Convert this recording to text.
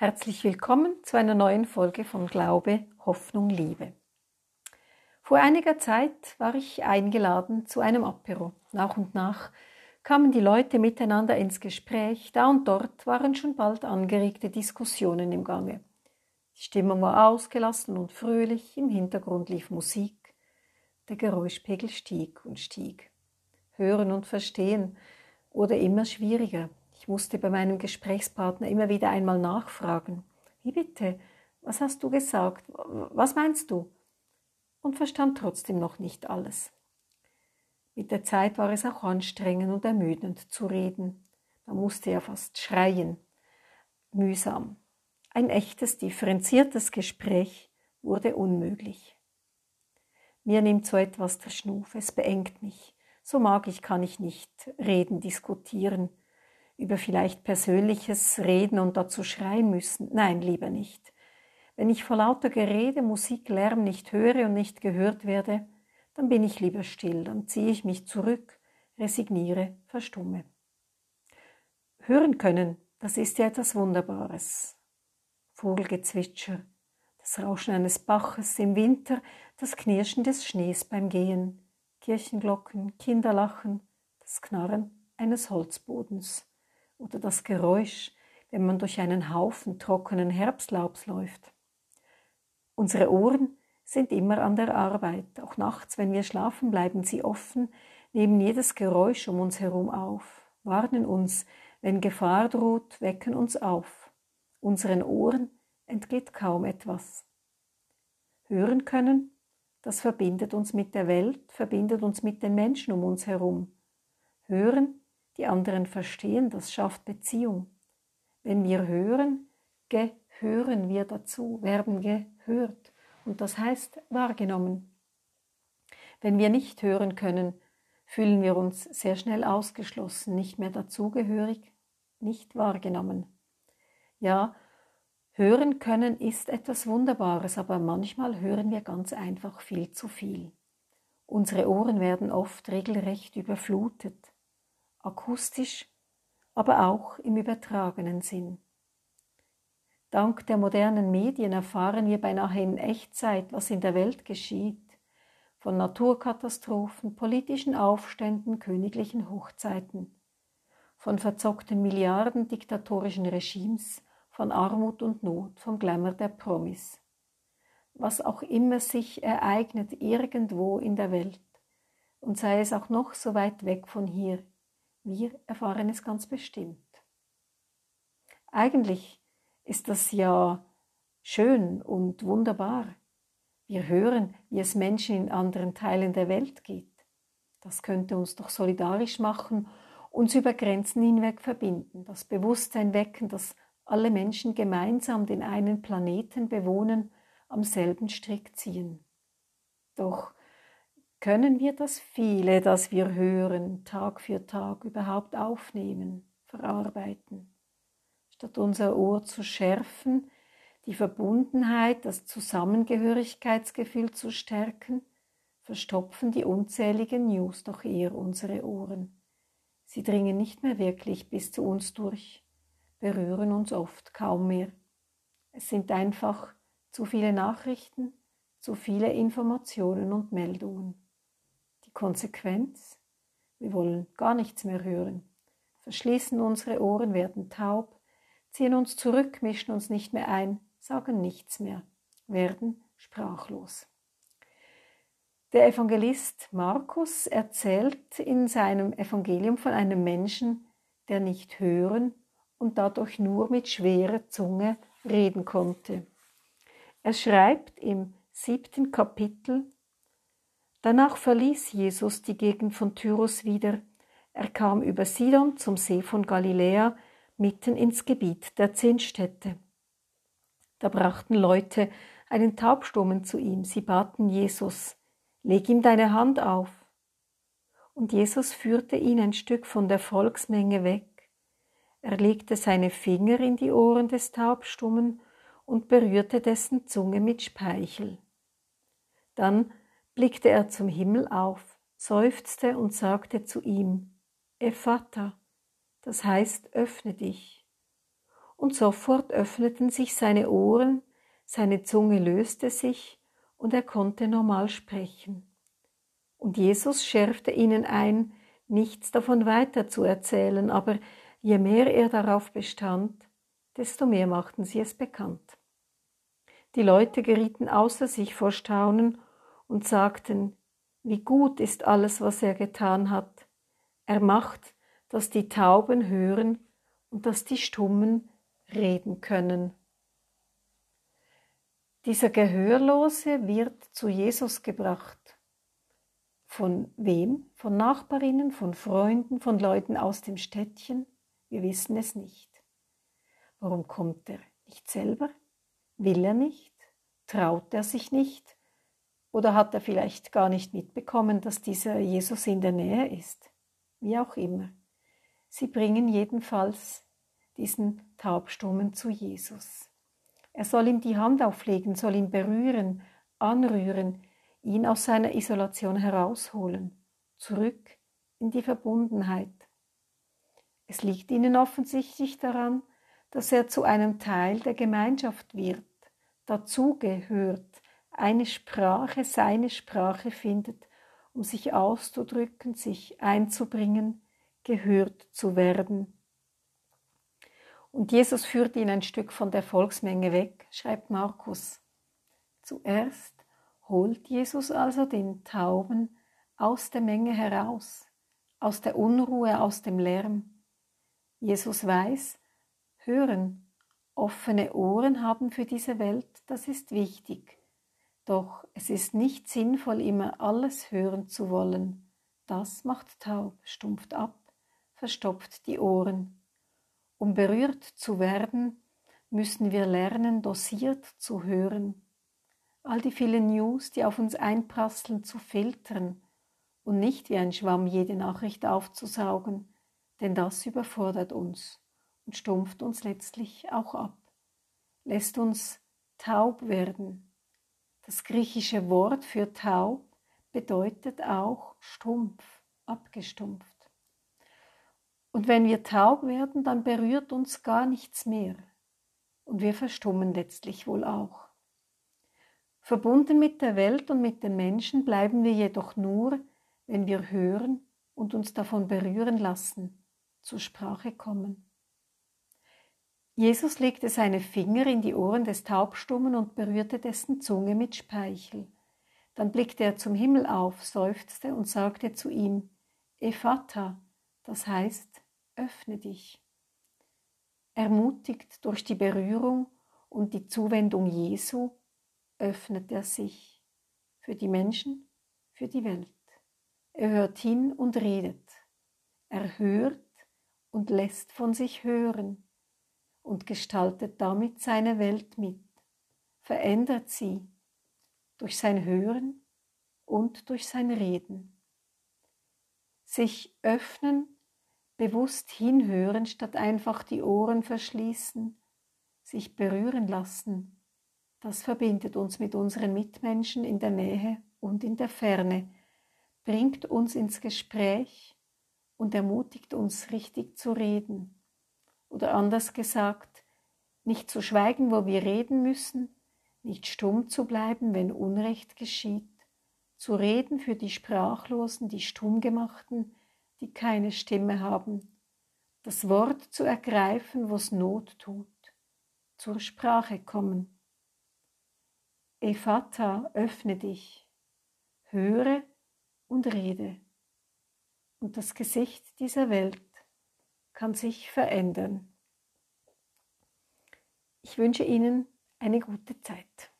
Herzlich willkommen zu einer neuen Folge von Glaube, Hoffnung, Liebe. Vor einiger Zeit war ich eingeladen zu einem Apero. Nach und nach kamen die Leute miteinander ins Gespräch. Da und dort waren schon bald angeregte Diskussionen im Gange. Die Stimmung war ausgelassen und fröhlich, im Hintergrund lief Musik. Der Geräuschpegel stieg und stieg. Hören und verstehen wurde immer schwieriger. Musste bei meinem Gesprächspartner immer wieder einmal nachfragen. Wie bitte? Was hast du gesagt? Was meinst du? Und verstand trotzdem noch nicht alles. Mit der Zeit war es auch anstrengend und ermüdend zu reden. Man musste ja fast schreien. Mühsam. Ein echtes, differenziertes Gespräch wurde unmöglich. Mir nimmt so etwas der Schnuf, es beengt mich. So mag ich, kann ich nicht reden, diskutieren über vielleicht Persönliches reden und dazu schreien müssen. Nein, lieber nicht. Wenn ich vor lauter Gerede, Musik, Lärm nicht höre und nicht gehört werde, dann bin ich lieber still, dann ziehe ich mich zurück, resigniere, verstumme. Hören können, das ist ja etwas Wunderbares. Vogelgezwitscher, das Rauschen eines Baches im Winter, das Knirschen des Schnees beim Gehen, Kirchenglocken, Kinderlachen, das Knarren eines Holzbodens oder das Geräusch, wenn man durch einen Haufen trockenen Herbstlaubs läuft. Unsere Ohren sind immer an der Arbeit. Auch nachts, wenn wir schlafen, bleiben sie offen, nehmen jedes Geräusch um uns herum auf, warnen uns, wenn Gefahr droht, wecken uns auf. Unseren Ohren entgeht kaum etwas. Hören können, das verbindet uns mit der Welt, verbindet uns mit den Menschen um uns herum. Hören die anderen verstehen, das schafft Beziehung. Wenn wir hören, gehören wir dazu, werden gehört. Und das heißt wahrgenommen. Wenn wir nicht hören können, fühlen wir uns sehr schnell ausgeschlossen, nicht mehr dazugehörig, nicht wahrgenommen. Ja, hören können ist etwas Wunderbares, aber manchmal hören wir ganz einfach viel zu viel. Unsere Ohren werden oft regelrecht überflutet akustisch, aber auch im übertragenen Sinn. Dank der modernen Medien erfahren wir beinahe in Echtzeit, was in der Welt geschieht, von Naturkatastrophen, politischen Aufständen, königlichen Hochzeiten, von verzockten Milliarden diktatorischen Regimes, von Armut und Not, vom Glamour der Promis. Was auch immer sich ereignet irgendwo in der Welt, und sei es auch noch so weit weg von hier, wir erfahren es ganz bestimmt. Eigentlich ist das ja schön und wunderbar. Wir hören, wie es Menschen in anderen Teilen der Welt geht. Das könnte uns doch solidarisch machen, uns über Grenzen hinweg verbinden, das Bewusstsein wecken, dass alle Menschen gemeinsam den einen Planeten bewohnen, am selben Strick ziehen. Doch können wir das viele, das wir hören, Tag für Tag überhaupt aufnehmen, verarbeiten? Statt unser Ohr zu schärfen, die Verbundenheit, das Zusammengehörigkeitsgefühl zu stärken, verstopfen die unzähligen News doch eher unsere Ohren. Sie dringen nicht mehr wirklich bis zu uns durch, berühren uns oft kaum mehr. Es sind einfach zu viele Nachrichten, zu viele Informationen und Meldungen. Konsequenz, wir wollen gar nichts mehr hören, verschließen unsere Ohren, werden taub, ziehen uns zurück, mischen uns nicht mehr ein, sagen nichts mehr, werden sprachlos. Der Evangelist Markus erzählt in seinem Evangelium von einem Menschen, der nicht hören und dadurch nur mit schwerer Zunge reden konnte. Er schreibt im siebten Kapitel Danach verließ Jesus die Gegend von Tyrus wieder. Er kam über Sidon zum See von Galiläa, mitten ins Gebiet der zehn Städte. Da brachten Leute einen Taubstummen zu ihm. Sie baten Jesus, leg ihm deine Hand auf. Und Jesus führte ihn ein Stück von der Volksmenge weg. Er legte seine Finger in die Ohren des Taubstummen und berührte dessen Zunge mit Speichel. Dann blickte er zum Himmel auf, seufzte und sagte zu ihm, Ephata, das heißt, öffne dich. und sofort öffneten sich seine Ohren, seine Zunge löste sich und er konnte normal sprechen. Und Jesus schärfte ihnen ein, nichts davon weiter zu erzählen, aber je mehr er darauf bestand, desto mehr machten sie es bekannt. Die Leute gerieten außer sich vor Staunen und sagten, wie gut ist alles, was er getan hat. Er macht, dass die Tauben hören und dass die Stummen reden können. Dieser Gehörlose wird zu Jesus gebracht. Von wem? Von Nachbarinnen, von Freunden, von Leuten aus dem Städtchen? Wir wissen es nicht. Warum kommt er nicht selber? Will er nicht? Traut er sich nicht? Oder hat er vielleicht gar nicht mitbekommen, dass dieser Jesus in der Nähe ist? Wie auch immer. Sie bringen jedenfalls diesen Taubstummen zu Jesus. Er soll ihm die Hand auflegen, soll ihn berühren, anrühren, ihn aus seiner Isolation herausholen, zurück in die Verbundenheit. Es liegt ihnen offensichtlich daran, dass er zu einem Teil der Gemeinschaft wird, dazugehört, eine Sprache, seine Sprache findet, um sich auszudrücken, sich einzubringen, gehört zu werden. Und Jesus führt ihn ein Stück von der Volksmenge weg, schreibt Markus. Zuerst holt Jesus also den Tauben aus der Menge heraus, aus der Unruhe, aus dem Lärm. Jesus weiß, hören, offene Ohren haben für diese Welt, das ist wichtig. Doch es ist nicht sinnvoll, immer alles hören zu wollen. Das macht taub, stumpft ab, verstopft die Ohren. Um berührt zu werden, müssen wir lernen, dosiert zu hören, all die vielen News, die auf uns einprasseln, zu filtern und nicht wie ein Schwamm jede Nachricht aufzusaugen, denn das überfordert uns und stumpft uns letztlich auch ab, lässt uns taub werden. Das griechische Wort für taub bedeutet auch stumpf, abgestumpft. Und wenn wir taub werden, dann berührt uns gar nichts mehr und wir verstummen letztlich wohl auch. Verbunden mit der Welt und mit den Menschen bleiben wir jedoch nur, wenn wir hören und uns davon berühren lassen, zur Sprache kommen. Jesus legte seine Finger in die Ohren des Taubstummen und berührte dessen Zunge mit Speichel. Dann blickte er zum Himmel auf, seufzte und sagte zu ihm, Ephata, das heißt, öffne dich. Ermutigt durch die Berührung und die Zuwendung Jesu öffnet er sich für die Menschen, für die Welt. Er hört hin und redet. Er hört und lässt von sich hören und gestaltet damit seine Welt mit, verändert sie durch sein Hören und durch sein Reden. Sich öffnen, bewusst hinhören, statt einfach die Ohren verschließen, sich berühren lassen, das verbindet uns mit unseren Mitmenschen in der Nähe und in der Ferne, bringt uns ins Gespräch und ermutigt uns richtig zu reden. Oder anders gesagt, nicht zu schweigen, wo wir reden müssen, nicht stumm zu bleiben, wenn Unrecht geschieht, zu reden für die Sprachlosen, die Stummgemachten, die keine Stimme haben, das Wort zu ergreifen, was Not tut, zur Sprache kommen. Ephata, öffne dich, höre und rede. Und das Gesicht dieser Welt kann sich verändern. Ich wünsche Ihnen eine gute Zeit.